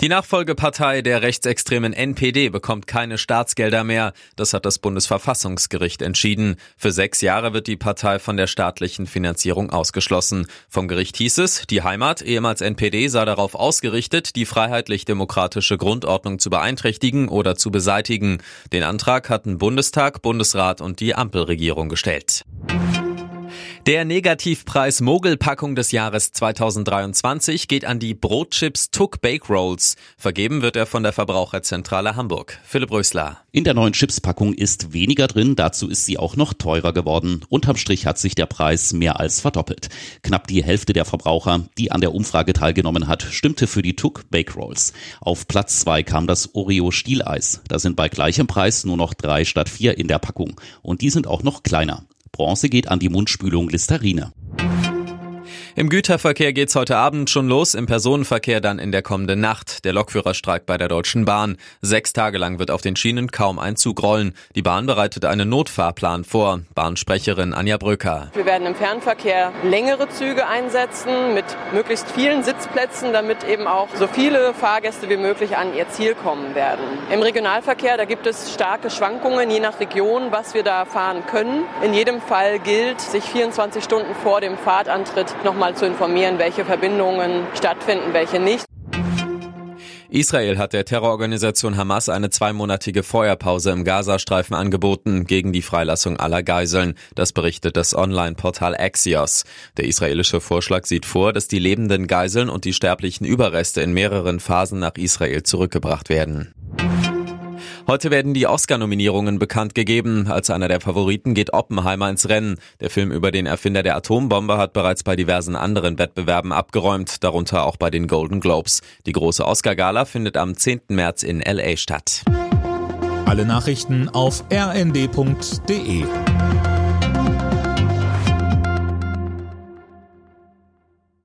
Die Nachfolgepartei der rechtsextremen NPD bekommt keine Staatsgelder mehr. Das hat das Bundesverfassungsgericht entschieden. Für sechs Jahre wird die Partei von der staatlichen Finanzierung ausgeschlossen. Vom Gericht hieß es, die Heimat, ehemals NPD, sei darauf ausgerichtet, die freiheitlich-demokratische Grundordnung zu beeinträchtigen oder zu beseitigen. Den Antrag hatten Bundestag, Bundesrat und die Ampelregierung gestellt. Der Negativpreis Mogelpackung des Jahres 2023 geht an die Brotchips Tuck Bake Rolls. Vergeben wird er von der Verbraucherzentrale Hamburg. Philipp Rösler. In der neuen Chipspackung ist weniger drin, dazu ist sie auch noch teurer geworden. Unterm Strich hat sich der Preis mehr als verdoppelt. Knapp die Hälfte der Verbraucher, die an der Umfrage teilgenommen hat, stimmte für die Tuck Bake Rolls. Auf Platz zwei kam das Oreo Stieleis. Da sind bei gleichem Preis nur noch drei statt vier in der Packung. Und die sind auch noch kleiner. Bronze geht an die Mundspülung Listerine. Im Güterverkehr geht's heute Abend schon los, im Personenverkehr dann in der kommenden Nacht. Der Lokführerstreik bei der Deutschen Bahn. Sechs Tage lang wird auf den Schienen kaum ein Zug rollen. Die Bahn bereitet einen Notfahrplan vor. Bahnsprecherin Anja Bröcker. Wir werden im Fernverkehr längere Züge einsetzen mit möglichst vielen Sitzplätzen, damit eben auch so viele Fahrgäste wie möglich an ihr Ziel kommen werden. Im Regionalverkehr, da gibt es starke Schwankungen je nach Region, was wir da fahren können. In jedem Fall gilt, sich 24 Stunden vor dem Fahrtantritt noch nochmal zu informieren, welche Verbindungen stattfinden, welche nicht. Israel hat der Terrororganisation Hamas eine zweimonatige Feuerpause im Gazastreifen angeboten gegen die Freilassung aller Geiseln. Das berichtet das Online-Portal Axios. Der israelische Vorschlag sieht vor, dass die lebenden Geiseln und die sterblichen Überreste in mehreren Phasen nach Israel zurückgebracht werden. Heute werden die Oscar-Nominierungen bekannt gegeben. Als einer der Favoriten geht Oppenheimer ins Rennen. Der Film über den Erfinder der Atombombe hat bereits bei diversen anderen Wettbewerben abgeräumt, darunter auch bei den Golden Globes. Die große Oscar-Gala findet am 10. März in LA statt. Alle Nachrichten auf rnd.de